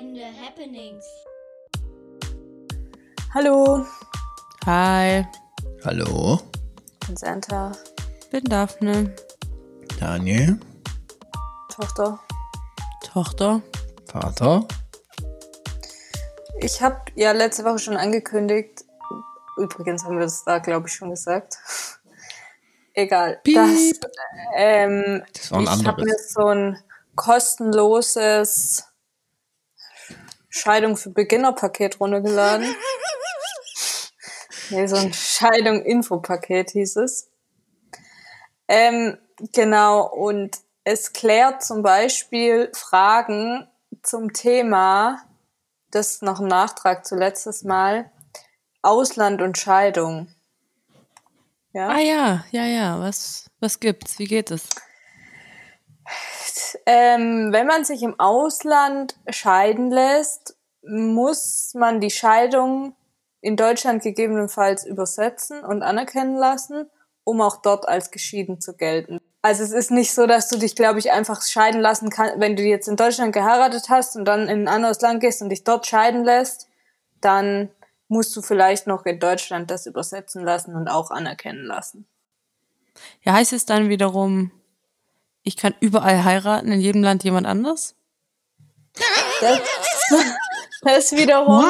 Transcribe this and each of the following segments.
Entscheidende Happenings. Hallo, Hi, Hallo, ich bin Santa, bin Daphne, Daniel, Tochter. Tochter. Vater. Ich habe ja letzte Woche schon angekündigt, übrigens haben wir das da, glaube ich, schon gesagt. Egal. Piep. Das, ähm, Das war ein ich habe mir so ein kostenloses Scheidung für Beginner-Paket runtergeladen. nee, so ein Scheidung-Info-Paket hieß es. Ähm, genau, und es klärt zum Beispiel Fragen zum Thema, das ist noch ein Nachtrag zu letztes Mal, Ausland und Scheidung. Ja? Ah ja, ja, ja. Was, was gibt's? Wie geht es? Ähm, wenn man sich im Ausland scheiden lässt, muss man die Scheidung in Deutschland gegebenenfalls übersetzen und anerkennen lassen, um auch dort als geschieden zu gelten. Also es ist nicht so, dass du dich, glaube ich, einfach scheiden lassen kannst, wenn du jetzt in Deutschland geheiratet hast und dann in ein anderes Land gehst und dich dort scheiden lässt, dann musst du vielleicht noch in Deutschland das übersetzen lassen und auch anerkennen lassen. Ja, heißt es dann wiederum, ich kann überall heiraten, in jedem Land jemand anders? Das, das wiederum.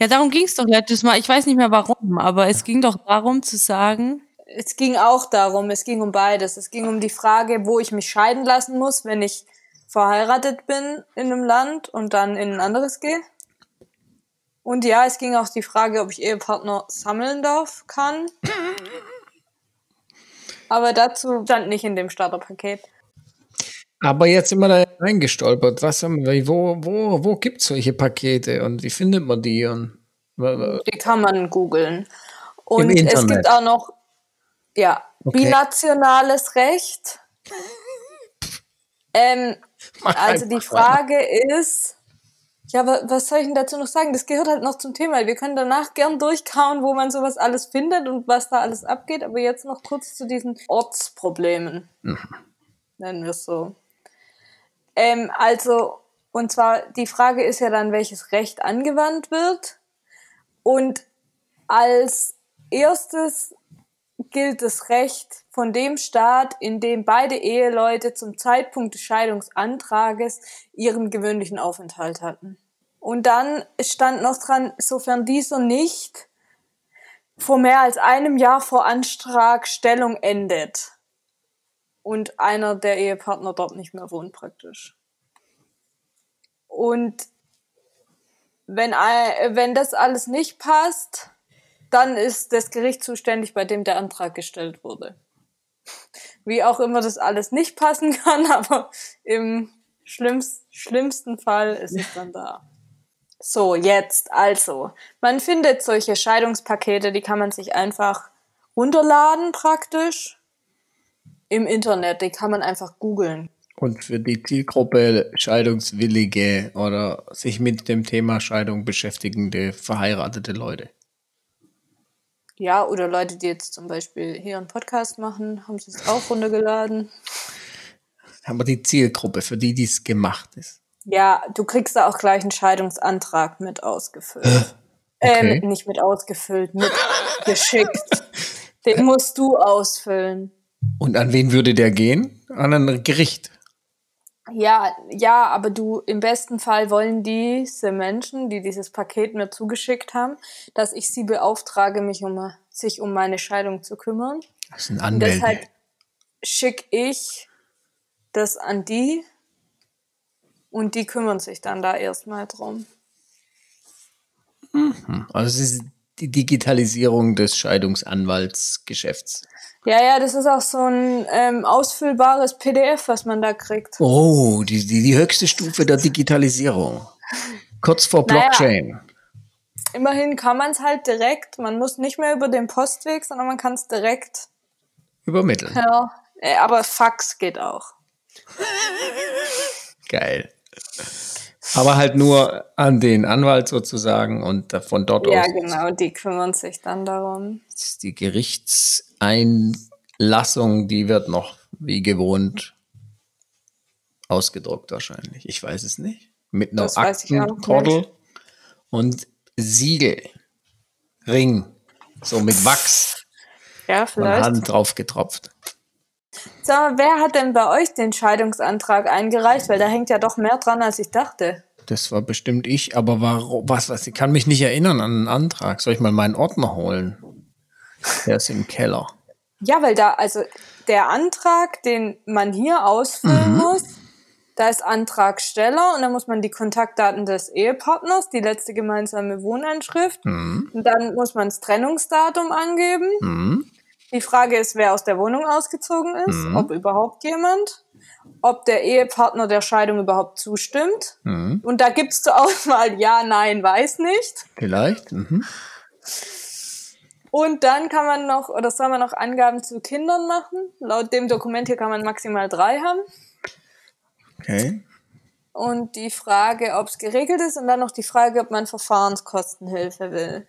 Ja, darum ging's doch letztes Mal. Ich weiß nicht mehr warum, aber es ging doch darum zu sagen, Es ging auch darum, es ging um beides. Es ging um die Frage, wo ich mich scheiden lassen muss, wenn ich verheiratet bin in einem Land und dann in ein anderes gehe. Und ja, es ging auch die Frage, ob ich Ehepartner sammeln darf, kann. Aber dazu stand nicht in dem Starterpaket. Aber jetzt sind wir da reingestolpert. Was haben wir, wo, wo, wo gibt es solche Pakete und wie findet man die? Und, Die kann man googeln. Und es gibt auch noch, ja, Okay. binationales Recht. Ähm, also die. Frage ist, ja, wa- was soll ich denn dazu noch sagen? Das gehört halt noch zum Thema. Wir können danach gern durchkauen, wo man sowas alles findet und was da alles abgeht. Aber jetzt noch kurz zu diesen Ortsproblemen. Nennen wir es so. Ähm, also, und zwar, die Frage ist ja dann, welches Recht angewandt wird. Und als erstes gilt das Recht von dem Staat, in dem beide Eheleute zum Zeitpunkt des Scheidungsantrages ihren gewöhnlichen Aufenthalt hatten. Und dann stand noch dran, sofern dieser nicht vor mehr als einem Jahr vor Antragstellung endet und einer der Ehepartner dort nicht mehr wohnt praktisch. Und wenn, wenn das alles nicht passt, dann ist das Gericht zuständig, bei dem der Antrag gestellt wurde. Wie auch immer das alles nicht passen kann, aber im schlimmst, schlimmsten Fall ist es dann da. So, jetzt also. Man findet solche Scheidungspakete, die kann man sich einfach runterladen praktisch im Internet. Die kann man einfach googeln. Und für die Zielgruppe Scheidungswillige oder sich mit dem Thema Scheidung beschäftigende verheiratete Leute. Ja, oder Leute, die jetzt zum Beispiel hier einen Podcast machen, haben sie es auch runtergeladen. Aber die Zielgruppe, für die dies gemacht ist. Ja, du kriegst da auch gleich einen Scheidungsantrag mit ausgefüllt. Okay. Ähm, nicht mit ausgefüllt, mit geschickt. Den musst du ausfüllen. Und an wen würde der gehen? An ein Gericht. Ja, ja, aber du, im besten Fall wollen diese Menschen, die dieses Paket mir zugeschickt haben, dass ich sie beauftrage, mich um, sich um meine Scheidung zu kümmern. Das sind Und Anwälte. deshalb schicke ich das an die und die kümmern sich dann da erstmal drum. Also es ist die Digitalisierung des Scheidungsanwaltsgeschäfts. Ja, ja, das ist auch so ein ähm, ausfüllbares PDF, was man da kriegt. Oh, die, die, die höchste Stufe der Digitalisierung. Kurz vor Naja. Blockchain. Immerhin kann man es halt direkt, man muss nicht mehr über den Postweg, sondern man kann es direkt Übermitteln. per, äh, aber Fax geht auch. Geil. Aber halt nur an den Anwalt sozusagen und von dort Ja, aus genau, die kümmern sich dann darum. die Gerichtseinlassung, die wird noch wie gewohnt ausgedruckt wahrscheinlich. Ich weiß es nicht. mit einer. Aktenkordel und Siegel, Ring, so mit Wachs Ja, von vielleicht. Hand drauf getropft. Sag mal, wer hat denn bei euch den Scheidungsantrag eingereicht? Weil da hängt ja doch mehr dran, als ich dachte. Das war bestimmt ich, aber warum, was, was, ich kann mich nicht erinnern an einen Antrag. Soll ich mal meinen Ordner holen? Der ist im Keller. Ja, weil da, also der Antrag, den man hier ausfüllen muss, da ist Antragsteller und dann muss man die Kontaktdaten des Ehepartners, die letzte gemeinsame Wohnanschrift, und dann muss man das Trennungsdatum angeben. Mhm. Die Frage ist, wer aus der Wohnung ausgezogen ist, ob überhaupt jemand, ob der Ehepartner der Scheidung überhaupt zustimmt. Mhm. Und da gibt's zur Auswahl ja, nein, weiß nicht. Vielleicht. Mhm. Und dann kann man noch, oder soll man noch Angaben zu Kindern machen? Laut dem Dokument hier kann man maximal drei haben. Okay. Und die Frage, ob es geregelt ist und dann noch die Frage, ob man Verfahrenskostenhilfe will.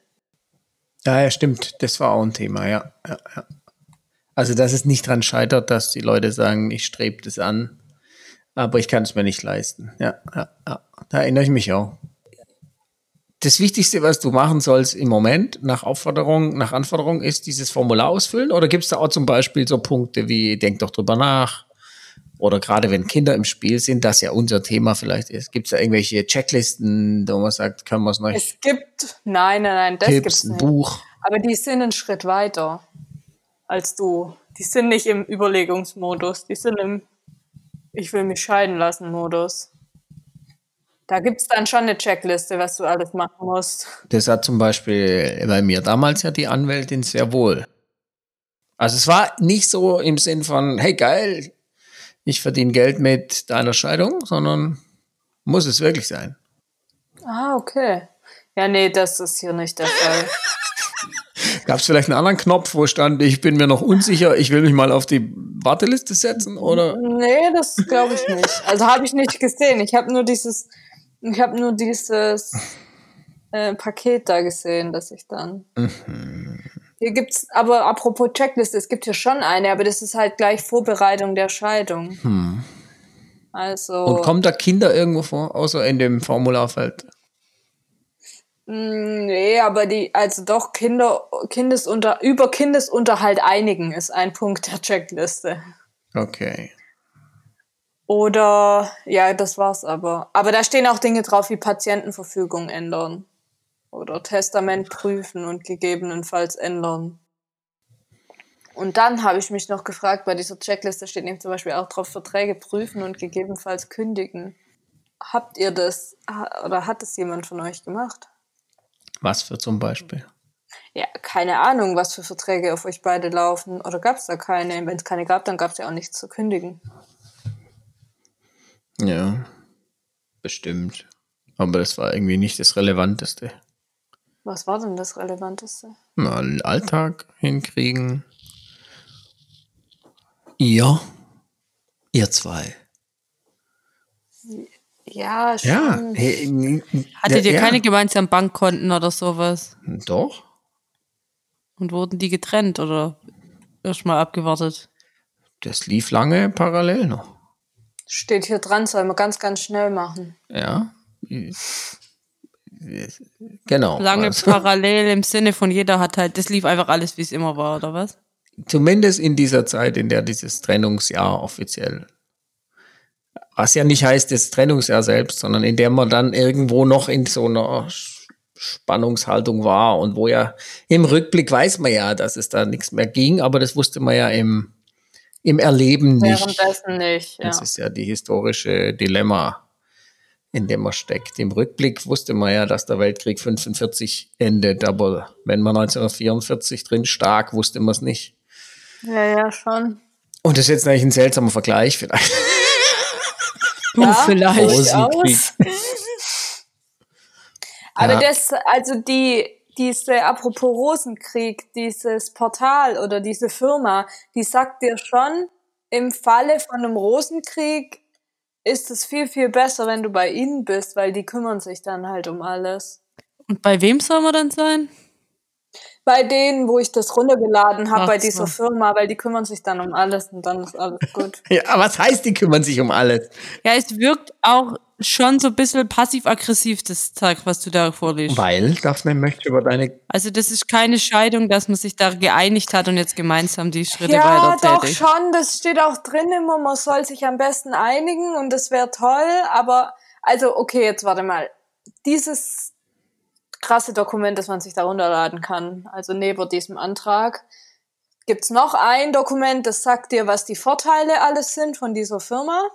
Ja, ja, stimmt. Das war auch ein Thema, ja. ja, ja. Also, dass es nicht dran scheitert, dass die Leute sagen, ich strebe das an, aber ich kann es mir nicht leisten. Ja, ja, ja. Da erinnere ich mich auch. Das Wichtigste, was du machen sollst im Moment nach Aufforderung, nach Anforderung, ist dieses Formular ausfüllen? Oder gibt es da auch zum Beispiel so Punkte wie, denk doch drüber nach? Oder gerade wenn Kinder im Spiel sind, das ja unser Thema vielleicht ist, gibt es da irgendwelche Checklisten, wo man sagt, können wir es noch Es gibt, nein, nein, nein, das gibt's ein nicht. Buch? Aber die sind einen Schritt weiter als du. Die sind nicht im Überlegungsmodus, die sind im Ich will mich scheiden lassen Modus. Da gibt's dann schon eine Checkliste, was du alles machen musst. Das hat zum Beispiel bei mir damals ja die Anwältin sehr wohl. Also es war nicht so im Sinn von, hey geil, ich verdiene Geld mit deiner Scheidung, sondern muss es wirklich sein. Ah, okay. Ja, nee, das ist hier nicht der Fall. Gab es vielleicht einen anderen Knopf, wo stand, ich bin mir noch unsicher, ich will mich mal auf die Warteliste setzen oder? Nee, das glaube ich nicht. Also habe ich nicht gesehen. Ich habe nur dieses, ich habe nur dieses äh, Paket da gesehen, das ich dann. Hier gibt's, aber apropos Checkliste, es gibt hier schon eine, aber das ist halt gleich Vorbereitung der Scheidung. Also. Und kommen da Kinder irgendwo vor, außer in dem Formularfeld? Mm, Nee, aber die, also doch Kinder, Kindesunter, über Kindesunterhalt einigen ist ein Punkt der Checkliste. Okay. Oder, ja, das war's aber. Aber da stehen auch Dinge drauf wie Patientenverfügung ändern. Oder Testament prüfen und gegebenenfalls ändern. Und dann habe ich mich noch gefragt, bei dieser Checkliste steht nämlich zum Beispiel auch drauf, Verträge prüfen und gegebenenfalls kündigen. Habt ihr das, oder hat es jemand von euch gemacht? Was für zum Beispiel? Ja, keine Ahnung, was für Verträge auf euch beide laufen. Oder gab es da keine? Wenn es keine gab, dann gab es ja auch nichts zu kündigen. Ja, bestimmt. Aber das war irgendwie nicht das Relevanteste. Was war denn das Relevanteste? Na, einen Alltag hinkriegen. Ihr? Ihr zwei. Ja, schon. Ja. Hey, Hattet ihr ja, keine gemeinsamen Bankkonten oder sowas? Doch. Und wurden die getrennt oder erstmal abgewartet? Das lief lange parallel noch. Steht hier dran, soll man ganz, ganz schnell machen. Ja. Genau. Lange Also, parallel im Sinne von jeder hat halt, das lief einfach alles, wie es immer war, oder was? zumindest in dieser Zeit, in der dieses Trennungsjahr offiziell. Was ja nicht heißt, das Trennungsjahr selbst, sondern in der man dann irgendwo noch in so einer Spannungshaltung war und wo ja im Rückblick weiß man ja, dass es da nichts mehr ging, aber das wusste man ja im, im Erleben nicht. Währenddessen nicht. Ja. Das ist ja die historische Dilemma, in dem man steckt. Im Rückblick wusste man ja, dass der Weltkrieg 45 endet, aber wenn man 1944 drin stark, wusste man es nicht. ja, ja, schon. Und das ist jetzt eigentlich ein seltsamer Vergleich vielleicht. Ja, vielleicht. durchaus. Aber Ja. das, also die, diese, apropos Rosenkrieg, dieses Portal oder diese Firma, die sagt dir schon, im Falle von einem Rosenkrieg ist es viel, viel besser, wenn du bei ihnen bist, weil die kümmern sich dann halt um alles. Und bei wem soll man dann sein? Bei denen, wo ich das runtergeladen habe, bei so. dieser Firma, weil die kümmern sich dann um alles und dann ist alles gut. Ja, was heißt, die kümmern sich um alles? Ja, es wirkt auch schon so ein bisschen passiv-aggressiv, das Zeug, was du da vorliest. Weil, Daphne möchte über deine. Also das ist keine Scheidung, dass man sich da geeinigt hat und jetzt gemeinsam die Schritte Ja, weiter doch tätigt. schon. Das steht auch drin immer, man soll sich am besten einigen und das wäre toll. Aber, also, okay, jetzt warte mal. Dieses krasse Dokument, das man sich da runterladen kann, also neben diesem Antrag, gibt's noch ein Dokument, das sagt dir, was die Vorteile alles sind von dieser Firma.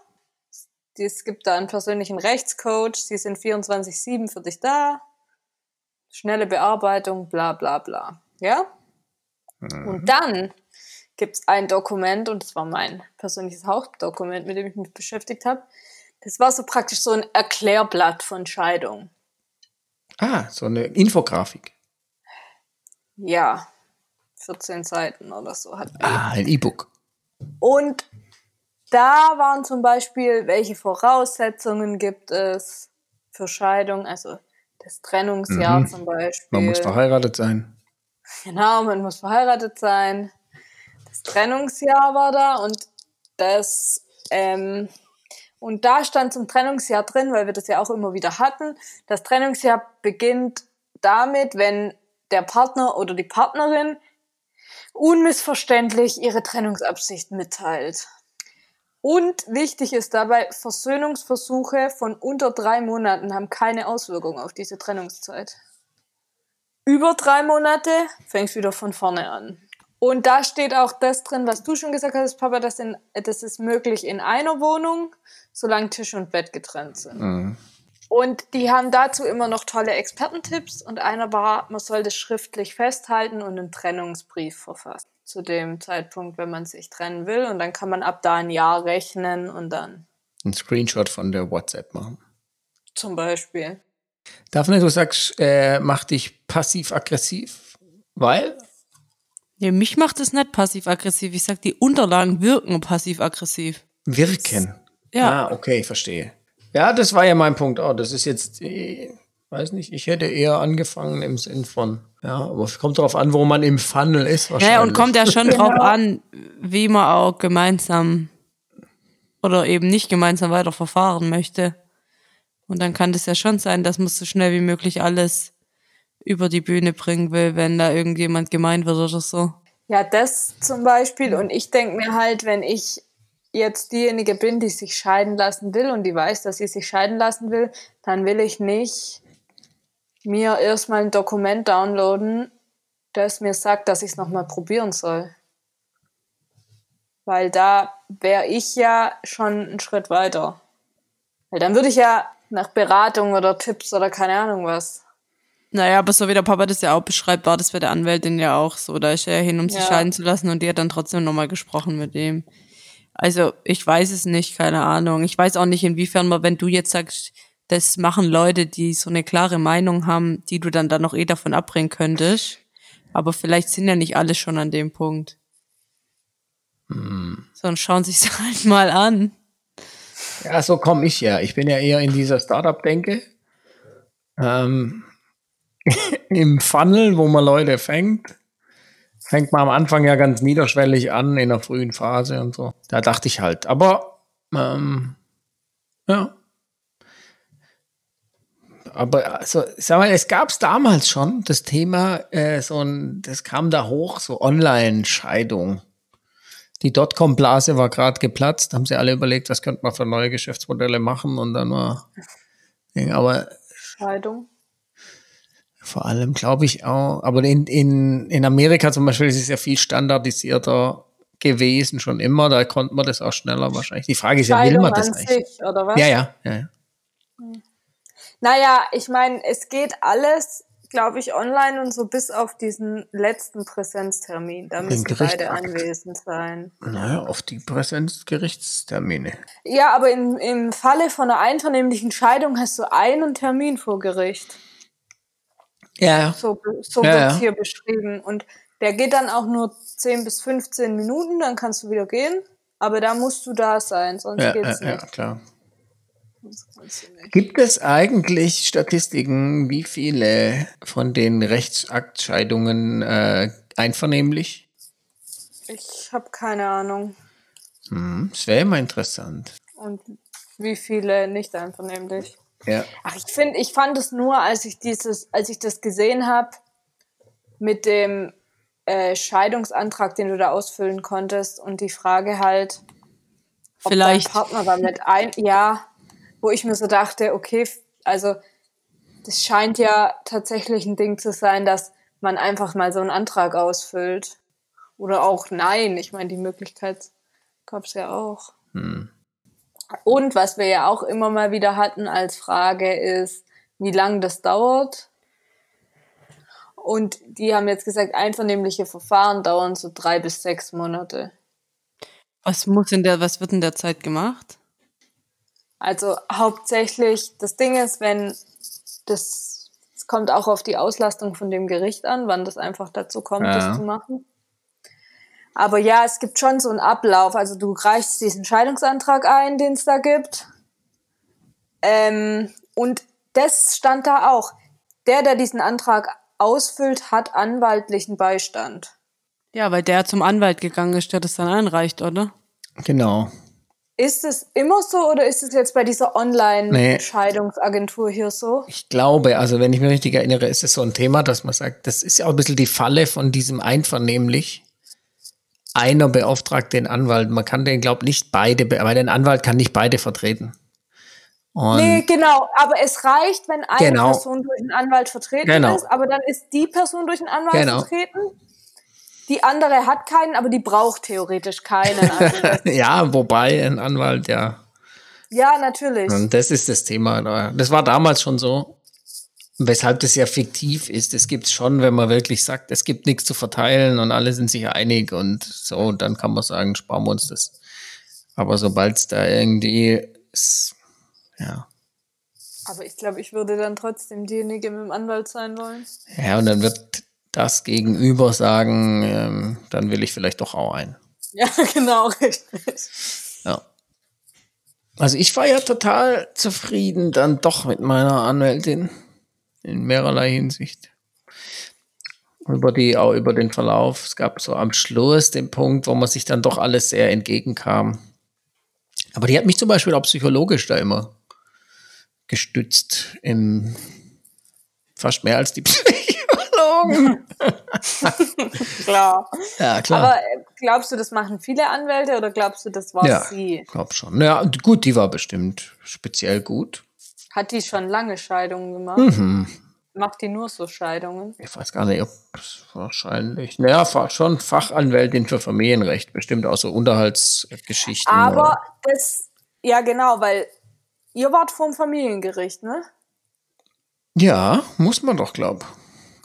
Es gibt da einen persönlichen Rechtscoach, sie sind 24-7 für dich da. Schnelle Bearbeitung, bla bla bla. Ja? Und dann gibt's ein Dokument, und das war mein persönliches Hauptdokument, mit dem ich mich beschäftigt habe. Das war so praktisch so ein Erklärblatt von Scheidung. Ah, so eine Infografik. Ja, 14 Seiten oder so hat. Ah, ein E-Book. Und da waren zum Beispiel, welche Voraussetzungen gibt es für Scheidung, also das Trennungsjahr Mhm. zum Beispiel. Man muss verheiratet sein. Genau, man muss verheiratet sein. Das Trennungsjahr war da und das ähm, und da stand zum Trennungsjahr drin, weil wir das ja auch immer wieder hatten. Das Trennungsjahr beginnt damit, wenn der Partner oder die Partnerin unmissverständlich ihre Trennungsabsicht mitteilt. Und wichtig ist dabei, Versöhnungsversuche von unter drei Monaten haben keine Auswirkung auf diese Trennungszeit über drei Monate fängst wieder von vorne an. Und da steht auch das drin, was du schon gesagt hast, Papa, dass in, das ist möglich in einer Wohnung, solange Tisch und Bett getrennt sind. Und die haben dazu immer noch tolle Expertentipps und einer war, man soll das schriftlich festhalten und einen Trennungsbrief verfassen. Zu dem Zeitpunkt, wenn man sich trennen will. Und dann kann man ab da ein Jahr rechnen und dann Ein Screenshot von der WhatsApp machen. zum Beispiel. Daphne, du sagst, äh, mach dich passiv-aggressiv, weil? Ja, mich macht es nicht passiv-aggressiv. Ich sag, die Unterlagen wirken passiv-aggressiv. Wirken. Ja. Ah, okay, verstehe. Ja, das war ja mein Punkt auch. Das ist jetzt, äh, weiß nicht, ich hätte eher angefangen im Sinn von, ja, aber es kommt darauf an, wo man im Funnel ist wahrscheinlich. Naja, und kommt ja schon drauf Genau. an, wie man auch gemeinsam oder eben nicht gemeinsam weiter verfahren möchte. Und dann kann das ja schon sein, dass man so schnell wie möglich alles über die Bühne bringen will, wenn da irgendjemand gemein wird oder so. Ja, das zum Beispiel. Und ich denke mir halt, wenn ich jetzt diejenige bin, die sich scheiden lassen will und die weiß, dass sie sich scheiden lassen will, dann will ich nicht mir erstmal ein Dokument downloaden, das mir sagt, dass ich es nochmal probieren soll. Weil da wäre ich ja schon einen Schritt weiter. Weil dann würde ich ja nach Beratung oder Tipps oder keine Ahnung was. Naja, aber so wie der Papa das ja auch beschreibt, war das bei der Anwältin ja auch so. Da ist er ja hin, um sich Ja. scheiden zu lassen und die hat dann trotzdem nochmal gesprochen mit ihm. Also, ich weiß es nicht, keine Ahnung. Ich weiß auch nicht, inwiefern man, wenn du jetzt sagst, das machen Leute, die so eine klare Meinung haben, die du dann da noch eh davon abbringen könntest. Aber vielleicht sind ja nicht alle schon an dem Punkt. Sondern schauen sich halt mal an. Ja, so komme ich ja. Ich bin ja eher in dieser Startup-Denke. Ähm, Im Funnel, wo man Leute fängt, fängt man am Anfang ja ganz niederschwellig an, in der frühen Phase und so. Da dachte ich halt. Aber, ähm, ja. Aber also, sag mal, es gab es damals schon, das Thema, äh, so ein, das kam da hoch, so Online-Scheidung. Die Dotcom-Blase war gerade geplatzt, haben sie alle überlegt, was könnte man für neue Geschäftsmodelle machen und dann war, aber Scheidung. vor allem glaube ich auch, aber in, in, in Amerika zum Beispiel ist es ja viel standardisierter gewesen, schon immer, da konnte man das auch schneller wahrscheinlich. Die Frage ist ja, will man das eigentlich? Ja, ja, ja, ja. Naja, ich meine, es geht alles, glaube ich, online und so bis auf diesen letzten Präsenztermin. Da müssen beide anwesend sein. Naja, auf die Präsenzgerichtstermine. Ja, aber im, im Falle von einer einvernehmlichen Scheidung hast du einen Termin vor Gericht. Ja. So, so Ja, wird's ja. hier beschrieben. Und der geht dann auch nur 10 bis 15 Minuten, dann kannst du wieder gehen. Aber da musst du da sein, sonst Ja, geht's ja, ja, nicht. klar. Sonst kannst du nicht. Gibt es eigentlich Statistiken, wie viele von den Rechtsaktscheidungen äh, einvernehmlich? Ich habe keine Ahnung. Hm, das wäre immer interessant. Und wie viele nicht einvernehmlich. Ja. Ach, ich finde, ich fand es nur, als ich dieses, als ich das gesehen habe, mit dem äh, Scheidungsantrag, den du da ausfüllen konntest und die Frage halt, ob Vielleicht. dein Partner damit ein, ja, wo ich mir so dachte, okay, also das scheint ja tatsächlich ein Ding zu sein, dass man einfach mal so einen Antrag ausfüllt. Oder auch nein. Ich meine, die Möglichkeit gab es ja auch. Und was wir ja auch immer mal wieder hatten als Frage ist, wie lang das dauert. Und die haben jetzt gesagt, einvernehmliche Verfahren dauern so drei bis sechs Monate. Was muss in der, was wird in der Zeit gemacht? Also hauptsächlich, das Ding ist, wenn das, es kommt auch auf die Auslastung von dem Gericht an, wann das einfach dazu kommt, Ja. das zu machen. Aber ja, es gibt schon so einen Ablauf. Also du reichst diesen Scheidungsantrag ein, den es da gibt. Ähm, und das stand da auch. Der, der diesen Antrag ausfüllt, hat anwaltlichen Beistand. Ja, weil der zum Anwalt gegangen ist, der das dann einreicht, oder? Genau. Ist es immer so oder ist es jetzt bei dieser. Online-Scheidungsagentur hier so? Ich glaube, also wenn ich mich richtig erinnere, ist es so ein Thema, dass man sagt, das ist ja auch ein bisschen die Falle von diesem einvernehmlich. Einer beauftragt den Anwalt. Man kann den, glaube nicht beide, be- weil der Anwalt kann nicht beide vertreten. Und Nee, genau. Aber es reicht, wenn eine Genau. Person durch einen Anwalt vertreten Genau. ist, aber dann ist die Person durch einen Anwalt Genau. vertreten. Die andere hat keinen, aber die braucht theoretisch keinen. Also, ja, wobei ein Anwalt, ja. ja, natürlich. Und das ist das Thema. da. Das war damals schon so. Weshalb das ja fiktiv ist. Es gibt schon, wenn man wirklich sagt, es gibt nichts zu verteilen und alle sind sich einig und so, dann kann man sagen, sparen wir uns das. Aber sobald es da irgendwie ist, ja. Aber ich glaube, ich würde dann trotzdem diejenige mit dem Anwalt sein wollen. Ja, und dann wird das Gegenüber sagen, ähm, dann will ich vielleicht doch auch ein. Ja, genau, richtig. Ja. Also ich war ja total zufrieden dann doch mit meiner Anwältin in mehrerlei Hinsicht. Über die, auch über den Verlauf. Es gab so am Schluss den Punkt, wo man sich dann doch alles sehr entgegenkam. Aber die hat mich zum Beispiel auch psychologisch da immer gestützt im fast mehr als die Psychologen. Klar. Ja, klar. Aber äh, glaubst du, das machen viele Anwälte oder glaubst du, das war ja, sie? glaub schon. Ja, gut, die war bestimmt speziell gut. Hat die schon lange Scheidungen gemacht? Mhm. Macht die nur so Scheidungen? ich weiß gar nicht, ob wahrscheinlich, naja, schon Fachanwältin für Familienrecht, bestimmt auch so Unterhaltsgeschichten. Aber oder- das, ja genau, weil ihr wart vom Familiengericht, ne? Ja, muss man doch, glaub.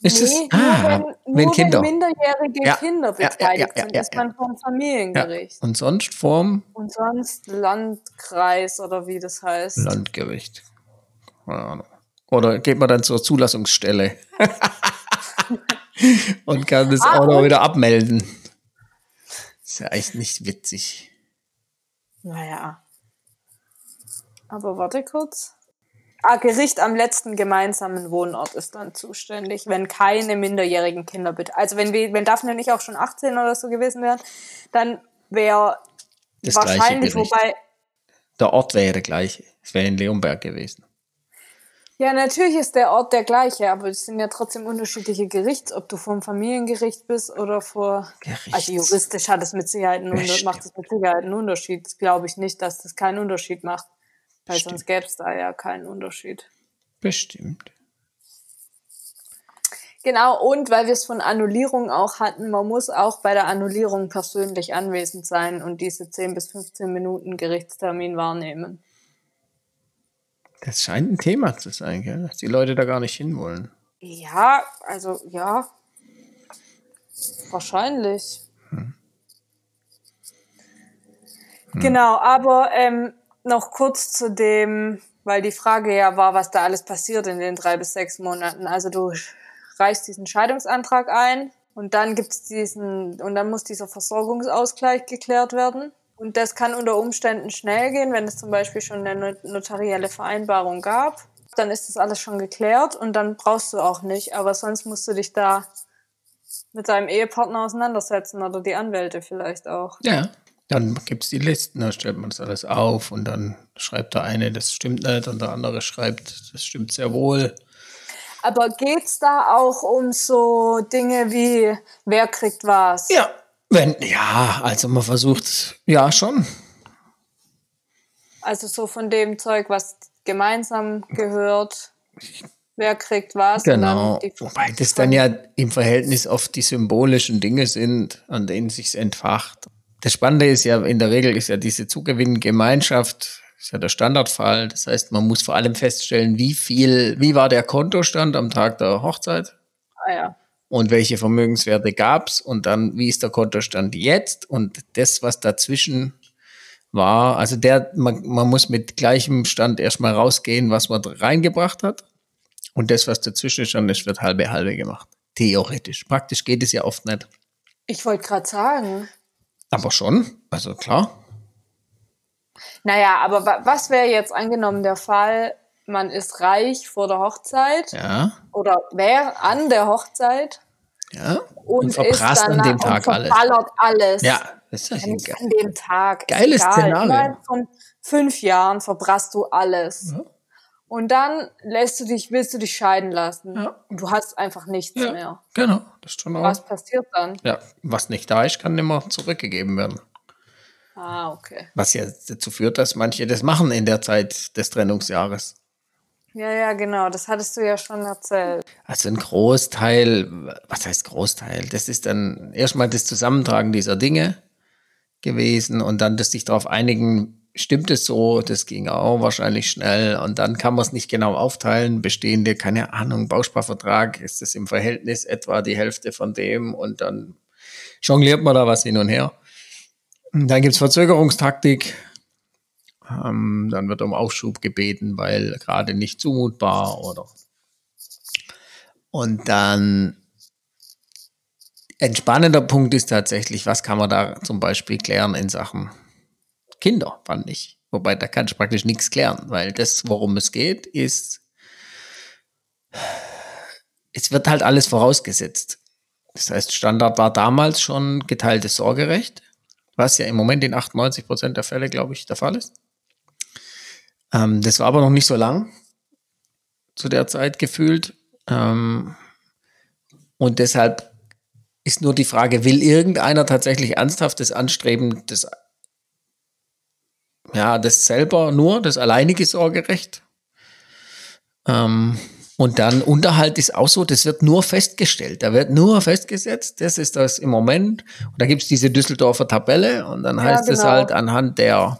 Ist es? nur Ah, wenn, wenn nur Kinder. wenn minderjährige Ja, Kinder beteiligt ja, ja, sind, ist man vom Familiengericht. Und sonst vorm Und sonst Landkreis oder wie das heißt. Landgericht. Oder geht man dann zur Zulassungsstelle und kann das Ah, Auto und- wieder abmelden. Ist ja echt nicht witzig. Naja. Aber warte kurz. Ah, Gericht am letzten gemeinsamen Wohnort ist dann zuständig, wenn keine minderjährigen Kinder bitte. Also wenn wir, wenn Daphne und ich auch schon 18 oder so gewesen wären, dann wäre wahrscheinlich, wobei, Der Ort wäre der gleiche. Es wäre in Leonberg gewesen. ja, natürlich ist der Ort der gleiche, aber es sind ja trotzdem unterschiedliche Gerichts, ob du vom Familiengericht bist oder vor. Gerichts. Also juristisch hat es mit Sicherheit einen macht es mit Sicherheit einen Unterschied. Glaube ich nicht, dass das keinen Unterschied macht. Weil Bestimmt. sonst gäbe es da ja keinen Unterschied. Bestimmt. Genau, und weil wir es von Annullierung auch hatten, man muss auch bei der Annullierung persönlich anwesend sein und diese 10 bis 15 Minuten Gerichtstermin wahrnehmen. Das scheint ein Thema zu sein, gell? dass die Leute da gar nicht hinwollen. Ja, also ja. Wahrscheinlich. Genau, aber ähm, noch kurz zu dem, weil die Frage ja war, was da alles passiert in den drei bis sechs Monaten. Also du reichst diesen Scheidungsantrag ein und dann gibt's diesen, und dann muss dieser Versorgungsausgleich geklärt werden. Und das kann unter Umständen schnell gehen, wenn es zum Beispiel schon eine notarielle Vereinbarung gab. Dann ist das alles schon geklärt und dann brauchst du auch nicht. Aber sonst musst du dich da mit deinem Ehepartner auseinandersetzen oder die Anwälte vielleicht auch. Ja. Dann gibt es die Listen, da stellt man das alles auf und dann schreibt der eine, das stimmt nicht, und der andere schreibt, das stimmt sehr wohl. Aber geht's da auch um so Dinge wie, wer kriegt was? Ja, wenn, ja, also man versucht, ja, schon. Also so von dem Zeug, was gemeinsam gehört, wer kriegt was. Genau. Wobei das dann ja im Verhältnis oft die symbolischen Dinge sind, an denen sich's entfacht. Das Spannende ist ja, in der Regel ist ja diese Zugewinngemeinschaft, ist ja der Standardfall. Das heißt, man muss vor allem feststellen, wie viel, wie war der Kontostand am Tag der Hochzeit Ah, ja. und welche Vermögenswerte gab's und dann, wie ist der Kontostand jetzt und das, was dazwischen war, also der, man, man muss mit gleichem Stand erstmal rausgehen, was man reingebracht hat. Und das, was dazwischen stand, das wird halbe halbe gemacht. Theoretisch. Praktisch geht es ja oft nicht. Ich wollte gerade sagen, Aber schon, also klar. naja, aber wa was wäre jetzt angenommen der Fall, man ist reich vor der Hochzeit Ja, oder wäre an der Hochzeit ja. und, Und verprasst an dem Tag und alles. verballert alles. Ja, das ist Ja, ein nicht an dem Tag. Geiles egal. Szenario. Innerhalb von fünf Jahren verbrasst du alles. Und dann lässt du dich, willst du dich scheiden lassen. Ja. Und du hast einfach nichts ja, mehr. genau. Das ist schon auch. Was passiert dann? Ja, was nicht da ist, kann immer zurückgegeben werden. Ah, okay. Was ja dazu führt, dass manche das machen in der Zeit des Trennungsjahres. Ja, ja, genau. Das hattest du ja schon erzählt. Also ein Großteil, was heißt Großteil? Das ist dann erstmal das Zusammentragen dieser Dinge gewesen und dann das sich darauf einigen, stimmt es so, das ging auch wahrscheinlich schnell und dann kann man es nicht genau aufteilen, bestehende, keine Ahnung, Bausparvertrag, ist das im Verhältnis etwa die Hälfte von dem und dann jongliert man da was hin und her. Und dann gibt's Verzögerungstaktik, ähm, dann wird um Aufschub gebeten, weil gerade nicht zumutbar oder und dann entspannender Punkt ist tatsächlich, was kann man da zum Beispiel klären in Sachen Kinder, fand ich. Wobei da kannst du praktisch nichts klären, weil das, worum es geht, ist, es wird halt alles vorausgesetzt. Das heißt, Standard war damals schon geteiltes Sorgerecht, was ja im Moment in 98 Prozent der Fälle, glaube ich, der Fall ist. Ähm, das war aber noch nicht so lang zu der Zeit gefühlt. Ähm, und deshalb ist nur die Frage, will irgendeiner tatsächlich ernsthaftes Anstreben, das, ja, das selber nur, das alleinige Sorgerecht? Ähm, und dann Unterhalt ist auch so, das wird nur festgestellt. Da wird nur festgesetzt, das ist das im Moment. Und da gibt es diese Düsseldorfer Tabelle und dann heißt es genau. halt anhand der,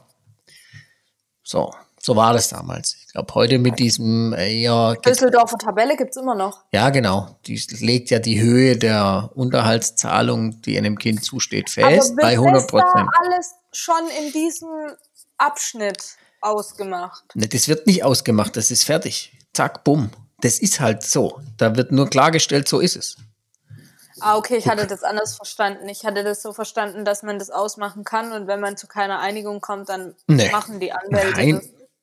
so, so war das damals. Ich glaube, heute mit diesem eher Düsseldorfer Tabelle gibt's immer noch. ja, genau. Die legt ja die Höhe der Unterhaltszahlung, die einem Kind zusteht, fest bei 100 ist Prozent. alles schon in diesem Abschnitt ausgemacht? Ne, Das wird nicht ausgemacht, das ist fertig. Zack, bumm. Das ist halt so. Da wird nur klargestellt, so ist es. Ah, okay, ich hatte das anders verstanden. Ich hatte das so verstanden, dass man das ausmachen kann und wenn man zu keiner Einigung kommt, dann Nee. machen die Anwälte Nein,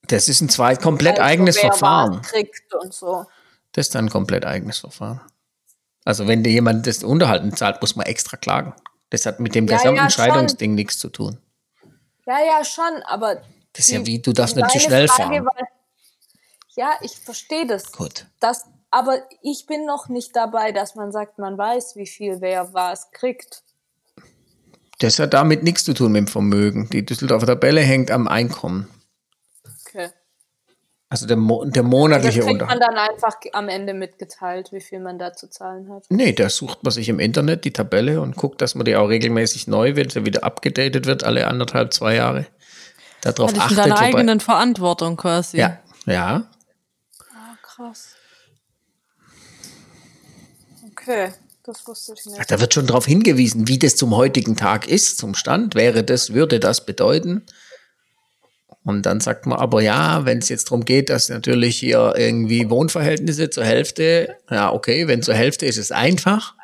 das. das ist ein zwei komplett Also, eigenes Verfahren. kriegt und so. Das ist dann ein komplett eigenes Verfahren. Also wenn dir jemand das Unterhalten zahlt, muss man extra klagen. Das hat mit dem Ja, gesamten ja. Scheidungsding nichts zu tun. Ja, ja, schon, aber. Das ist ja die- wie, du darfst nicht zu schnell Frage fahren. war- ja, ich verstehe das. Gut. das. Aber ich bin noch nicht dabei, dass man sagt, man weiß, wie viel wer was kriegt. Das hat damit nichts zu tun mit dem Vermögen. Die Düsseldorfer Tabelle hängt am Einkommen. Also der, Mo der Das monatliche kriegt man Unterhalt. dann einfach am Ende mitgeteilt, wie viel man da zu zahlen hat. Nee, da sucht man sich im Internet die Tabelle und guckt, dass man die auch regelmäßig neu wird, so wieder abgedatet wird, alle anderthalb, zwei Jahre. Darauf Das ist in achtet. deiner eigenen Verantwortung quasi. ja, ja. Ah, krass. Okay, das wusste ich nicht. Da wird schon darauf hingewiesen, wie das zum heutigen Tag ist, zum Stand. Wäre das, würde das bedeuten? Und dann sagt man aber ja, wenn es jetzt darum geht, dass natürlich hier irgendwie Wohnverhältnisse zur Hälfte, ja, okay, wenn zur Hälfte ist es einfach.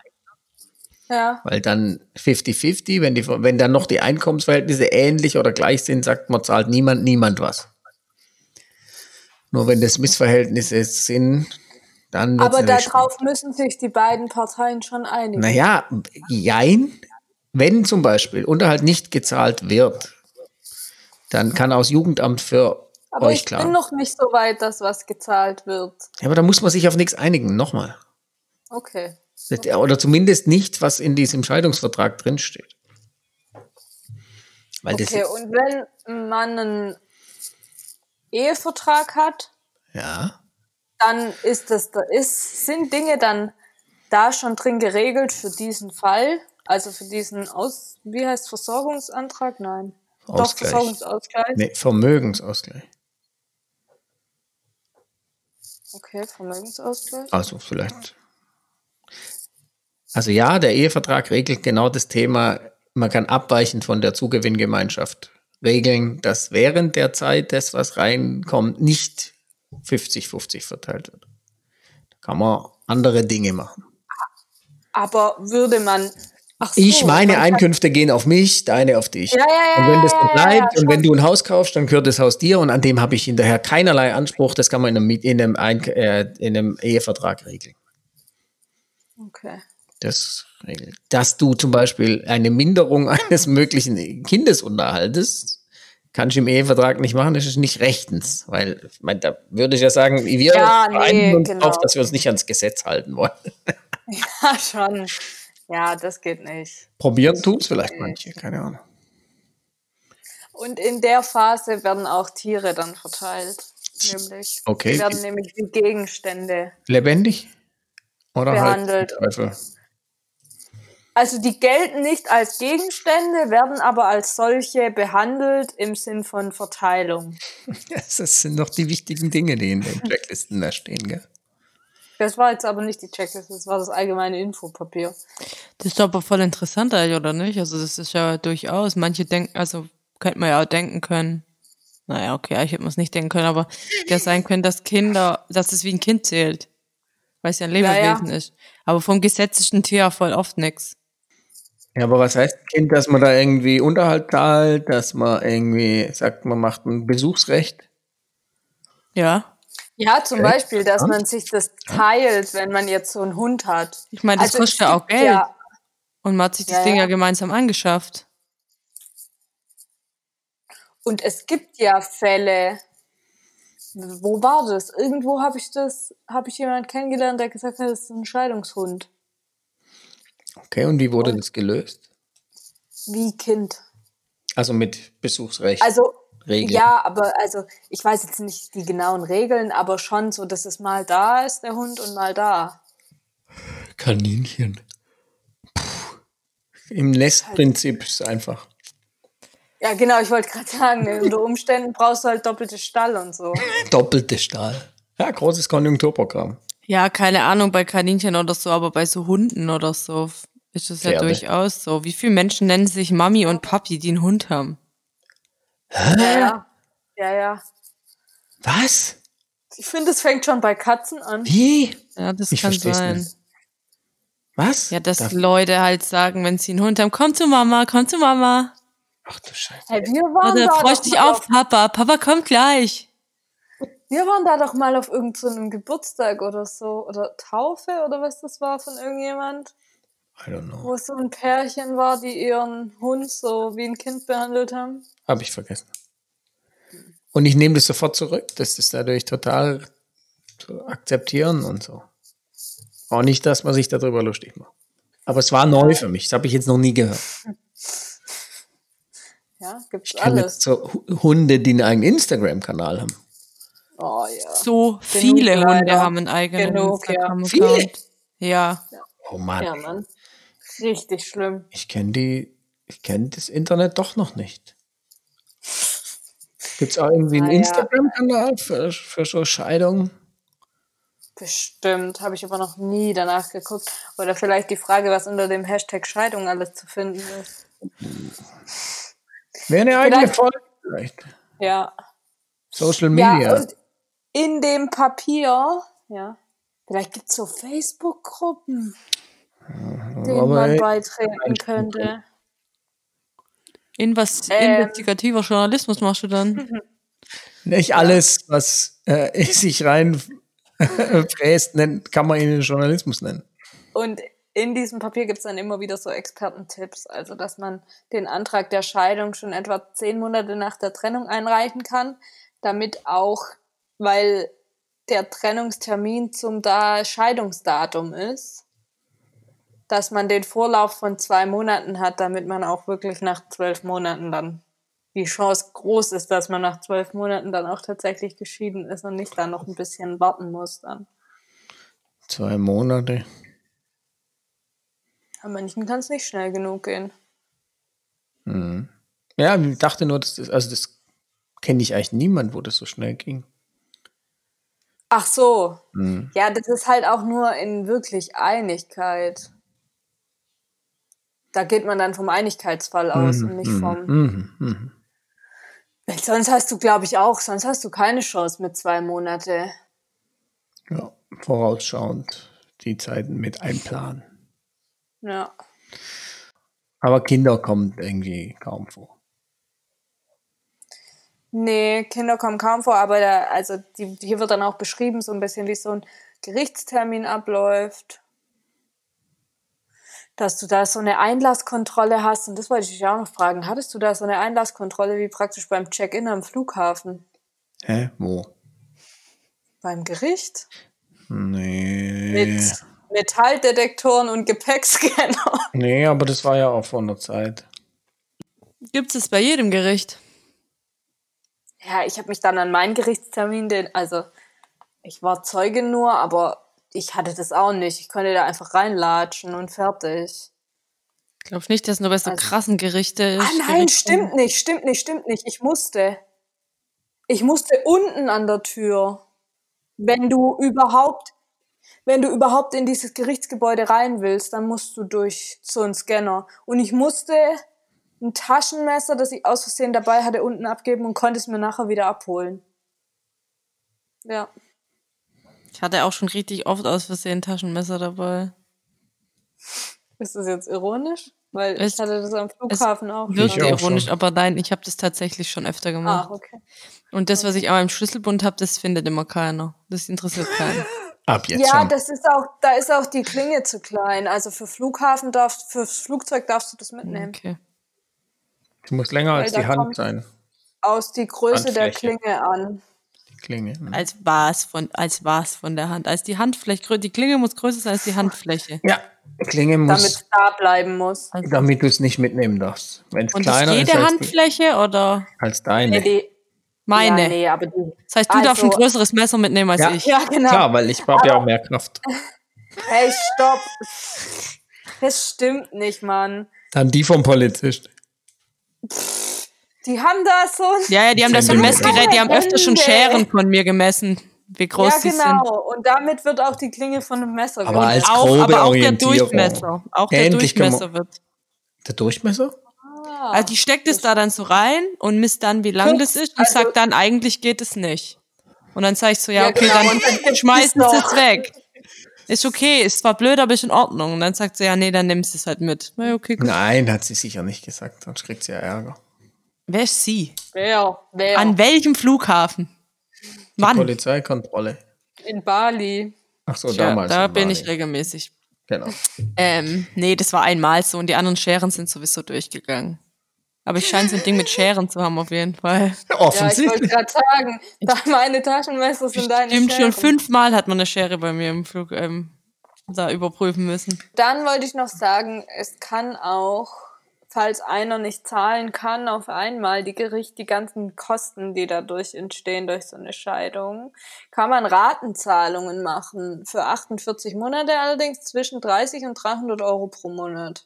Ja, Weil dann 50-50, wenn, die, wenn dann noch die Einkommensverhältnisse ähnlich oder gleich sind, sagt man, zahlt niemand, niemand was. Nur wenn das Missverhältnisse sind, dann aber darauf müssen sich die beiden Parteien schon einigen. Naja, jein. wenn zum Beispiel Unterhalt nicht gezahlt wird, dann kann aus Jugendamt für Aber euch ich klar. bin noch nicht so weit, dass was gezahlt wird. Ja, aber da muss man sich auf nichts einigen. Nochmal. Okay. Oder zumindest nicht, was in diesem Scheidungsvertrag drinsteht. Weil Okay, das, und wenn man einen Ehevertrag hat, ja, dann ist das, da ist, sind Dinge dann da schon drin geregelt für diesen Fall? Also für diesen Aus, wie heißt Versorgungsantrag? Nein. Doch, Ausgleich. Versorgungsausgleich. Nee, Vermögensausgleich. Okay, Vermögensausgleich. Also vielleicht. Also ja, der Ehevertrag regelt genau das Thema, man kann abweichend von der Zugewinngemeinschaft regeln, dass während der Zeit das, was reinkommt, nicht 50-50 verteilt wird. Da kann man andere Dinge machen. Aber würde man. So, Ich, meine Einkünfte gehen auf mich, deine auf dich. Ja, ja, ja, und wenn das ja, bleibt und wenn du ein Haus kaufst, dann gehört das Haus dir und an dem habe ich hinterher keinerlei Anspruch. Das kann man in einem, in einem, Eink äh, in einem Ehevertrag regeln. Okay. Das regelt. Dass du zum Beispiel eine Minderung eines möglichen Kindesunterhaltes kannst du im Ehevertrag nicht machen, das ist nicht rechtens. Weil, ich meine, da würde ich ja sagen, wir Ja, nee, uns genau. drauf, dass wir uns nicht ans Gesetz halten wollen. Ja, schon. Ja, das geht nicht. Probieren tun es vielleicht manche, keine Ahnung. Und in der Phase werden auch Tiere dann verteilt. Nämlich. Okay. Die werden nämlich wie Gegenstände. Lebendig? Oder Behandelt. halt? Also die gelten nicht als Gegenstände, werden aber als solche behandelt im Sinn von Verteilung. Das sind noch die wichtigen Dinge, die in den Checklisten da stehen, gell? Das war jetzt aber nicht die Checkliste, das war das allgemeine Infopapier. Das ist doch aber voll interessant, eigentlich, oder nicht? Also das ist ja durchaus, manche denken, also könnte man ja auch denken können, naja, okay, ich hätte man es nicht denken können, aber ja sein können, dass Kinder, dass es wie ein Kind zählt, weil es ja ein Ja, ja. Lebewesen ist. Aber vom gesetzlichen Tier voll oft nix. Ja, aber was heißt Kind, dass man da irgendwie Unterhalt zahlt, dass man irgendwie sagt, man macht ein Besuchsrecht? Ja. Ja, zum. Beispiel, dass man sich das teilt, wenn man jetzt so einen Hund hat. Ich meine, das Also kostet ja auch Geld. Ja, Und man hat sich das Ja, Ding ja. ja gemeinsam angeschafft. und es gibt ja Fälle. Wo war das? Irgendwo habe ich das, habe ich jemanden kennengelernt, der gesagt hat, das ist ein Scheidungshund. Okay, und wie wurde das gelöst? Wie Kind. Also mit Besuchsrecht. Also Regeln. ja, aber also ich weiß jetzt nicht die genauen Regeln, aber schon so, dass es mal da ist, der Hund, und mal da. Kaninchen. Puh. Im Nestprinzip ist es einfach. Ja, genau, ich wollte gerade sagen, unter Umständen brauchst du halt doppelte Stall und so. Doppelte Stahl. Ja, großes Konjunkturprogramm. Ja, keine Ahnung, bei Kaninchen oder so, aber bei so Hunden oder so ist es ja Pferde. durchaus so. Wie viele Menschen nennen sich Mami und Papi, die einen Hund haben? Ja, ja. Ja, ja. Was? Ich finde, es fängt schon bei Katzen an. Wie? Ja, das Ich kann sein. nicht. Was? Ja, dass Darf- Leute halt sagen, wenn sie einen Hund haben, komm zu Mama, komm zu Mama. Ach du Scheiße. Hey, wir waren Oder da freust dich mal auf Papa, Papa kommt gleich. Wir waren da doch mal auf irgendeinem so einem Geburtstag oder so. Oder Taufe oder was das war von irgendjemand. I don't know. Wo es so ein Pärchen war, die ihren Hund so wie ein Kind behandelt haben. Habe ich vergessen. Und ich nehme das sofort zurück. Das ist dadurch total zu akzeptieren und so. Auch nicht, dass man sich darüber lustig macht. Aber es war neu für mich. Das habe ich jetzt noch nie gehört. Ja, gibt's Ich kenne alles. so Hu- Hunde, die einen eigenen Instagram-Kanal haben. Oh ja. So viele leider. Hunde haben einen eigenen Genug, ja. Viele? Ja. Oh Mann, Ja, Mann. Richtig schlimm. ich kenne die, ich kenne das Internet doch noch nicht. Gibt es auch irgendwie einen. Instagram-Kanal für, für so Scheidungen? Bestimmt. Habe ich aber noch nie danach geguckt. Oder vielleicht die Frage, was unter dem Hashtag Scheidung alles zu finden ist. Wäre eine eigene Folge vielleicht. Ja. Social Media. Ja, in dem Papier, ja, vielleicht gibt es so Facebook-Gruppen, denen aber man beitreten könnte. Invest Ähm. investigativer Journalismus machst du dann. Nicht alles, was äh, sich rein fräst, nennt, kann man in den Journalismus nennen. Und in diesem Papier gibt es dann immer wieder so Expertentipps, also dass man den Antrag der Scheidung schon etwa zehn Monate nach der Trennung einreichen kann, damit auch, weil der Trennungstermin zum da Scheidungsdatum ist, dass man den Vorlauf von zwei Monaten hat, damit man auch wirklich nach zwölf Monaten dann die Chance groß ist, dass man nach zwölf Monaten dann auch tatsächlich geschieden ist und nicht dann noch ein bisschen warten muss dann. Zwei Monate. Aber manchen kann es nicht schnell genug gehen. Mhm. Ja, ich dachte nur, das, also das kenne ich eigentlich niemand, wo das so schnell ging. Ach so. Mhm. Ja, das ist halt auch nur in wirklich Einigkeit. Da geht man dann vom Einigkeitsfall aus und nicht vom. Mhm. Mhm. Weil Sonst hast du, glaube ich, auch, sonst hast du keine Chance mit zwei Monate. Ja, vorausschauend die Zeiten mit einplanen. Ja. Aber Kinder kommen irgendwie kaum vor. Nee, Kinder kommen kaum vor, aber da, also die, hier wird dann auch beschrieben, so ein bisschen, wie so ein Gerichtstermin abläuft. Dass du da so eine Einlasskontrolle hast. Und das wollte ich dich auch noch fragen. Hattest du da so eine Einlasskontrolle wie praktisch beim Check-in am Flughafen? Hä? Wo? Beim Gericht? Nee. Mit Metalldetektoren und Gepäckscanner. Nee, aber das war ja auch vor einer Zeit. Gibt es bei jedem Gericht. Ja, ich habe mich dann an meinen Gerichtstermin, den, also ich war Zeuge nur, aber ich hatte das auch nicht. Ich konnte da einfach reinlatschen und fertig. Ich glaube nicht, dass nur bei so Also- krassen Gerichte. Ah nein, stimmt nicht, stimmt nicht, stimmt nicht. Ich musste. Ich musste unten an der Tür. Wenn du überhaupt, wenn du überhaupt in dieses Gerichtsgebäude rein willst, dann musst du durch so einen Scanner. Und ich musste ein Taschenmesser, das ich aus Versehen dabei hatte, unten abgeben und konnte es mir nachher wieder abholen. Ja. Hatte auch schon richtig oft aus Versehen Taschenmesser dabei. Ist das jetzt ironisch? Weil Es- ich hatte das am Flughafen auch. Wirkt ironisch, schon. aber nein, ich habe das tatsächlich schon öfter gemacht. Ah, okay. Und das, was ich an meinem Schlüsselbund habe, das findet immer keiner. Das interessiert keinen. Ab jetzt Ja, schon. das ist auch, da ist auch die Klinge zu klein. Also für Flughafen darfst, fürs Flugzeug darfst du das mitnehmen. Okay. Die muss länger als Weil da die Hand sein. Aus die Größe der Handfläche. Klinge an. Die Klinge. Mhm. Als was von, als was von der Hand. Als die Handfläche, die Klinge muss größer sein als die Handfläche. Ja, die Klinge Damit muss, es da bleiben muss. damit du es nicht mitnehmen darfst. Wenn es kleiner ist jede als, die, Handfläche oder als Nee, deine. die, meine? Ja, nee, aber die. Das heißt, du darfst ein Also- größeres Messer mitnehmen als Ja. ich. Ja, genau. Klar, weil ich brauche ja auch mehr Kraft. Hey, stopp. Das stimmt nicht, Mann. Dann die vom Polizist. Die haben da so ein. Ja, ja, die haben da so ein Zentimeter. Messgerät, die haben öfter schon. Scheren von mir gemessen, wie groß Ja, sie sind. genau. Und damit wird auch die Klinge von einem Messer Aber gemacht. als Auch, grobe aber auch der. Durchmesser. Auch der Endlich Durchmesser wird. Der Durchmesser? Ah. Also die steckt es da dann so rein und misst dann, wie lang das ist und also- sagt dann, eigentlich geht es nicht. Und dann sag ich so, ja, Ja, okay, genau, dann schmeißen sie es weg. Ist okay, ist zwar blöd, aber ist in Ordnung. Und dann sagt sie, ja, nee, dann nimmst du es halt mit. Na ja, okay, gut. Nein, hat sie sicher nicht gesagt, sonst kriegt sie ja Ärger. Wer ist sie? Wer? Wer? An welchem Flughafen? Wann? Polizeikontrolle. In Bali. Ach so, Tja, damals. da in bin Bali. ich regelmäßig. Genau. Ähm, nee, das war einmal so und die anderen Scheren sind sowieso durchgegangen. Aber ich scheine so ein Ding mit Scheren zu haben auf jeden Fall. Ja, ich wollte Offensichtlich. gerade sagen, da meine Taschenmesser sind deine Stimmt, schon fünfmal hat man eine Schere bei mir im Flug ähm, da überprüfen müssen. Dann wollte ich noch sagen, es kann auch, falls einer nicht zahlen kann, auf einmal die Gericht, die ganzen Kosten, die dadurch entstehen durch so eine Scheidung, kann man Ratenzahlungen machen. Für 48 Monate allerdings zwischen 30 und 300 Euro pro Monat.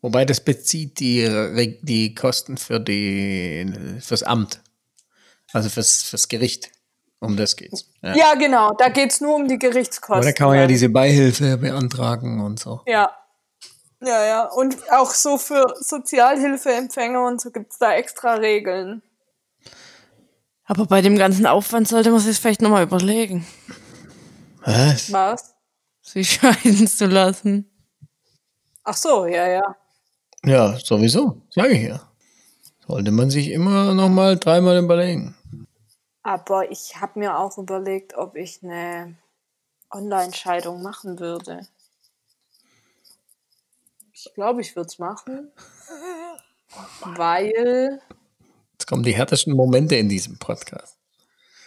Wobei das bezieht die, die Kosten für die, fürs Amt. Also fürs, fürs Gericht. Um das geht's. Ja. Ja, genau, da geht's nur um die Gerichtskosten. Aber da kann man ja dann. diese Beihilfe beantragen und so. Ja. Ja, ja. Und auch so für Sozialhilfeempfänger und so gibt's da extra Regeln. Aber bei dem ganzen Aufwand sollte man sich vielleicht nochmal überlegen, Was? Was? sich scheiden zu lassen. Ach so, ja, ja. Ja, sowieso. Sage ich ja. Sollte man sich immer noch mal dreimal überlegen. Aber ich habe mir auch überlegt, ob ich eine Online-Scheidung machen würde. Ich glaube, ich würde es machen. Weil. Jetzt kommen die härtesten Momente in diesem Podcast.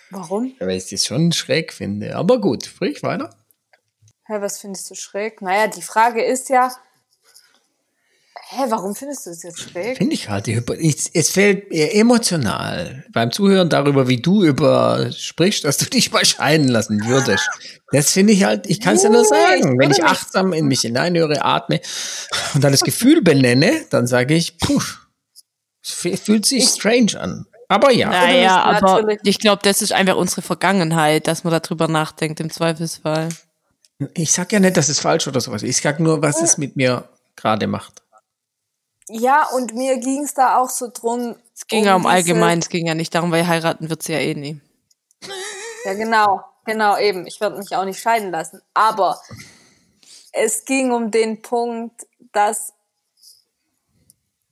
Warum? Weil ich das schon schräg finde. Aber gut, sprich weiter. Hä, was findest du schräg? Naja, die Frage ist ja. Hä, warum findest du es jetzt schräg? Finde ich halt. Hypo- Es, fällt mir emotional beim Zuhören darüber, wie du über sprichst, dass du dich mal scheiden lassen würdest. Das finde ich halt, ich kann es ja nur sagen. ich Wenn ich achtsam in mich hineinhöre, atme und dann das Gefühl benenne, dann sage ich, puh, es fühlt sich strange an. Aber ja, Naja, aber natürlich- ich glaube, das ist einfach unsere Vergangenheit, dass man darüber nachdenkt im Zweifelsfall. ich sag ja nicht, dass es falsch oder sowas ist. Ich sag nur, was es mit mir gerade macht. Ja, und mir ging es da auch so drum. Es ging ja um allgemein, es ging ja nicht darum, weil heiraten wird sie ja eh nie. Ja, genau, genau, eben. Ich werde mich auch nicht scheiden lassen. Aber es ging um den Punkt, dass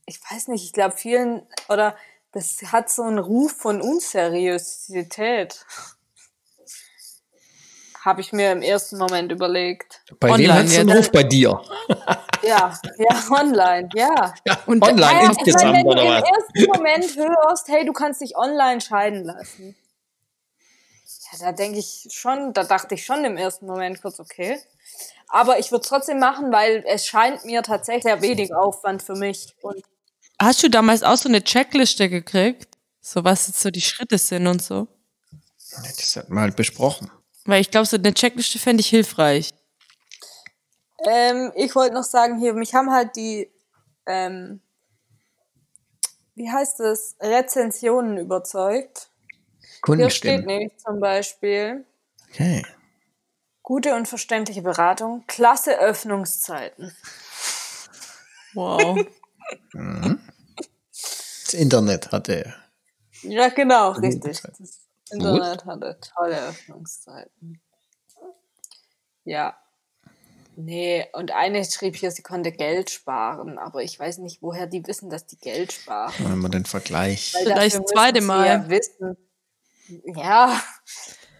ich weiß nicht, ich glaube vielen oder das hat so einen Ruf von Unseriosität. Habe ich mir im ersten Moment überlegt. Bei wem Online hat es einen jetzt. Ruf bei dir? Ja, ja, online, ja. Ja, Und- online Naja, ich insgesamt meine, wenn oder du was? im ersten Moment hörst, hey, du kannst dich online scheiden lassen. Ja, da denke ich schon, da dachte ich schon im ersten Moment kurz, okay. Aber ich würde es trotzdem machen, weil es scheint mir tatsächlich sehr wenig Aufwand für mich. Und Hast du damals auch so eine Checkliste gekriegt? So was jetzt so die Schritte sind und so? Das hat man halt besprochen. Weil ich glaube, so eine Checkliste fände ich hilfreich. ähm, ich wollte noch sagen, hier, mich haben halt die, ähm, wie heißt es, Rezensionen überzeugt. Hier steht Kundenstimmen. nämlich zum Beispiel, Okay. gute und verständliche Beratung, klasse Öffnungszeiten. Wow. Das Internet hatte. Ja, genau, richtig. Das Internet hatte tolle Öffnungszeiten. Ja. Nee, und eine schrieb hier, sie konnte Geld sparen, aber ich weiß nicht, woher die wissen, dass die Geld sparen. Wenn man den Vergleich. Weil Vielleicht das zweite Mal. Ja, wissen, ja,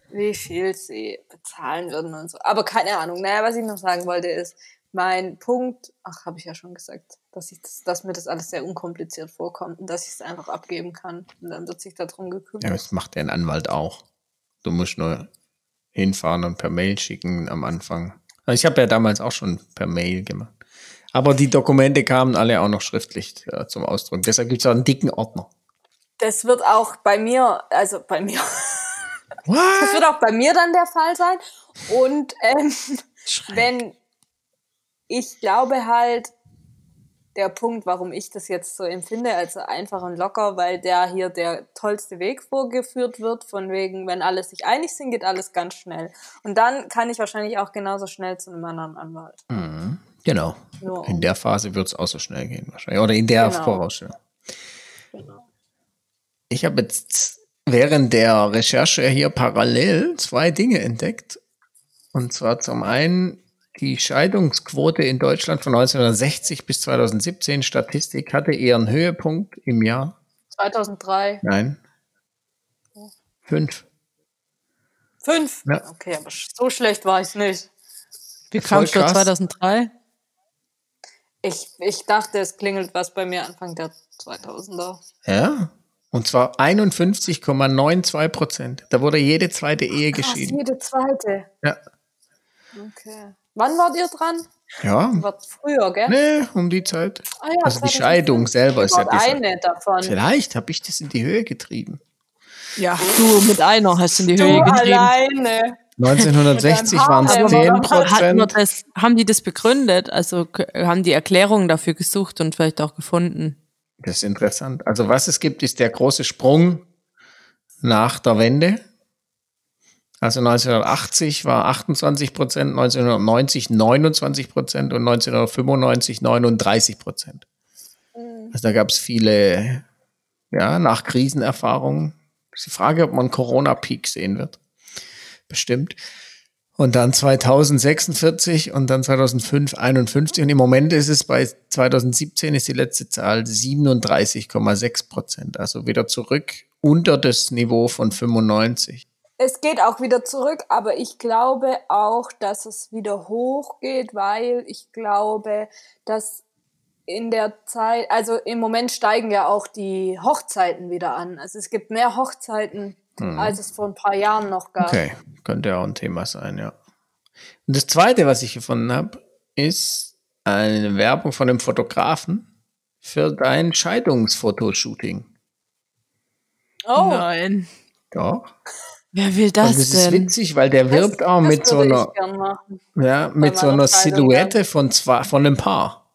wie viel sie bezahlen würden und so. Aber keine Ahnung. Naja, was ich noch sagen wollte ist, mein Punkt, ach, habe ich ja schon gesagt, dass, ich das, dass mir das alles sehr unkompliziert vorkommt und dass ich es einfach abgeben kann. Und dann wird sich darum gekümmert. Ja, das macht der Anwalt auch. Du musst nur hinfahren und per Mail schicken am Anfang. Also ich habe ja damals auch schon per Mail gemacht. Aber die Dokumente kamen alle auch noch schriftlich äh, zum Ausdruck. Deshalb gibt es auch einen dicken Ordner. Das wird auch bei mir, also bei mir, das What? wird auch bei mir dann der Fall sein. Und ähm, wenn ich glaube halt, der Punkt, warum ich das jetzt so empfinde, also einfach und locker, weil der hier der tollste Weg vorgeführt wird, von wegen, wenn alle sich einig sind, geht alles ganz schnell. Und dann kann ich wahrscheinlich auch genauso schnell zu einem anderen Anwalt. Genau. Nur In der Phase wird es auch so schnell gehen wahrscheinlich. Oder in der Genau. Vorausstellung. Ich habe jetzt während der Recherche hier parallel zwei Dinge entdeckt. Und zwar zum einen die Scheidungsquote in Deutschland von 1960 bis 2017. Statistik hatte ihren Höhepunkt im Jahr. 2003. Nein. Fünf. Fünf? Ja. Okay, aber so schlecht war ich nicht. Wie du krass. 2003? Ich, ich dachte, es klingelt was bei mir Anfang der 2000er. Ja. Und zwar 51,92 Prozent. Da wurde jede zweite Ehe Krass, geschieden. jede zweite. Ja. Okay. Wann wart ihr dran? Ja. War früher, gell? Nee, um die Zeit. Ah ja, Also die 2005. Scheidung selber ist ja dieser. eine davon. Vielleicht habe ich das in die Höhe getrieben. Ja, du mit einer hast in die Du Höhe getrieben. alleine. 1960 Mit deinem waren es Haar, 10 aber Hat man Prozent. das, haben die das begründet? Also haben die Erklärungen dafür gesucht und vielleicht auch gefunden? Das ist interessant. Also was es gibt, ist der große Sprung nach der Wende. Also 1980 war 28 Prozent, 1990 29 Prozent und 1995 39 Prozent. Also da gab es viele, ja, nach Krisenerfahrungen. Ist die Frage, ob man Corona-Peak sehen wird. Bestimmt. Und dann 2046 und dann 2005 51. Und im Moment ist es bei 2017 ist die letzte Zahl 37,6 Prozent. Also wieder zurück unter das Niveau von 95. Es geht auch wieder zurück, aber ich glaube auch, dass es wieder hochgeht, weil ich glaube, dass in der Zeit, also im Moment steigen ja auch die Hochzeiten wieder an. Also es gibt mehr Hochzeiten, als es vor ein paar Jahren noch gab. Okay, könnte ja auch ein Thema sein, ja. Und das zweite, was ich gefunden habe, ist eine Werbung von einem Fotografen für dein Scheidungsfotoshooting. Oh, Nein. Doch. Wer will Und das, das ist denn? witzig, weil der wirbt auch das mit so einer, ja, mit so einer Silhouette von zwei, von einem Paar.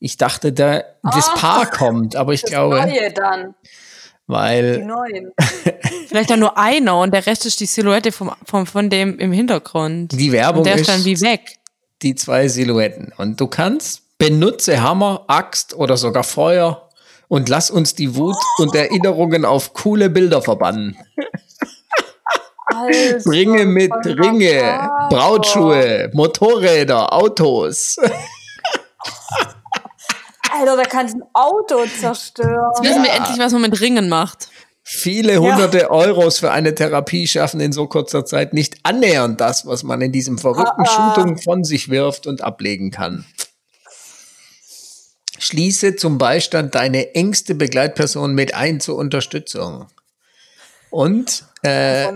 Ich dachte, da, das Ah. Paar kommt, aber ich Das glaube, Neue dann, die weil neuen. Vielleicht auch nur einer und der Rest ist die Silhouette vom, vom, von dem im Hintergrund. die Werbung Und der ist ist dann wie weg. die zwei Silhouetten. Und du kannst benutze Hammer, Axt oder sogar Feuer und lass uns die Wut und Erinnerungen auf coole Bilder verbannen. Also, Ringe mit Ringe, Macabro. Brautschuhe, Motorräder, Autos. Alter, da kannst du ein Auto zerstören. Jetzt wissen wir endlich, was man mit Ringen macht. Viele hunderte Euros für eine Therapie schaffen in so kurzer Zeit nicht annähernd das, was man in diesem verrückten Ah, ah. Shooting von sich wirft und ablegen kann. Schließe zum Beistand deine engste Begleitperson mit ein zur Unterstützung. Und äh,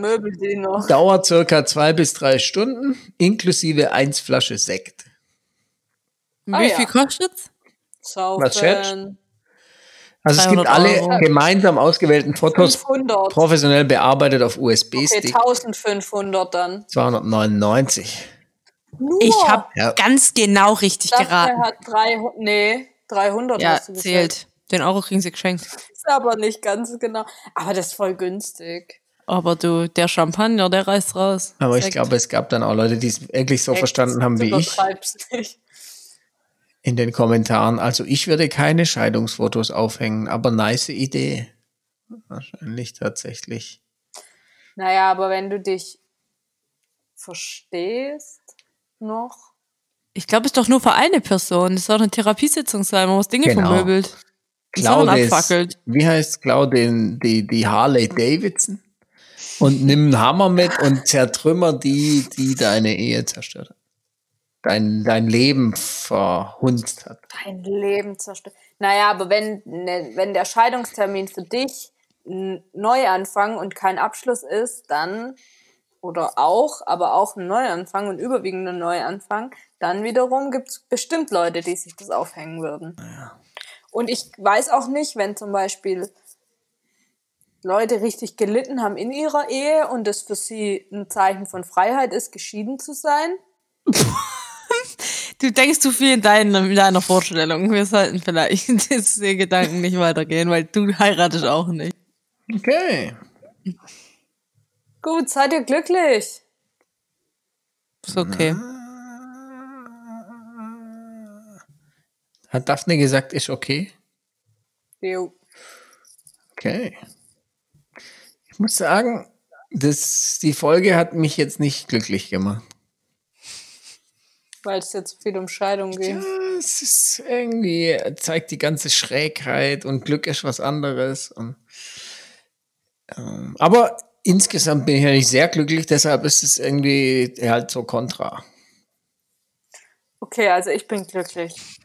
dauert circa zwei bis drei Stunden, inklusive eins Flasche Sekt. Wie Ah, ja. viel kostet's? Was schätzt? Saufen. Also es gibt 300 alle Euro. gemeinsam ausgewählten Fotos 500. professionell bearbeitet auf Okay, USB-Stick. 1500 dann. 299. Nur. Ich habe Ja. ganz genau richtig er geraten. hat 300, nee, 300 Ja, hast du gesagt. zählt. Den Euro kriegen sie geschenkt. Ist aber nicht ganz genau. Aber das ist voll günstig. Aber du, der Champagner, der reißt raus. Aber ich Sekt. glaube, es gab dann auch Leute, die es wirklich so verstanden haben wie Du ich nicht. in den Kommentaren. Also ich würde keine Scheidungsfotos aufhängen, aber nice Idee. Wahrscheinlich tatsächlich. Naja, aber wenn du dich verstehst noch. Ich glaube, es ist doch nur für eine Person. Das soll eine Therapiesitzung sein. Man muss Dinge Genau. vermöbelt. Claudes, abfackelt. wie heißt Claude, die, die Harley Davidson? Und nimm einen Hammer mit und zertrümmer die, die deine Ehe zerstört hat. Dein, dein Leben verhunzt hat. dein Leben zerstört. Naja, aber wenn, ne, wenn der Scheidungstermin für dich ein Neuanfang und kein Abschluss ist, dann, oder auch, aber auch ein Neuanfang und überwiegend ein Neuanfang, dann wiederum gibt es bestimmt Leute, die sich das aufhängen würden. Und ich weiß auch nicht, wenn zum Beispiel Leute richtig gelitten haben in ihrer Ehe und es für sie ein Zeichen von Freiheit ist, geschieden zu sein. Du denkst zu viel in, deiner- in deiner Vorstellung. Wir sollten vielleicht diese Gedanken nicht weitergehen, weil du heiratest auch nicht. Okay. Gut, seid ihr glücklich? Ist okay. Hat Daphne gesagt, ist okay? Jo. Okay. Ich muss sagen, das, die Folge hat mich jetzt nicht glücklich gemacht. Weil es jetzt viel um Scheidung geht. Ja, es ist irgendwie, zeigt die ganze Schrägheit und Glück ist was anderes. Und, ähm, aber insgesamt bin ich ja nicht sehr glücklich, deshalb ist es irgendwie halt so kontra. Okay, also ich bin glücklich.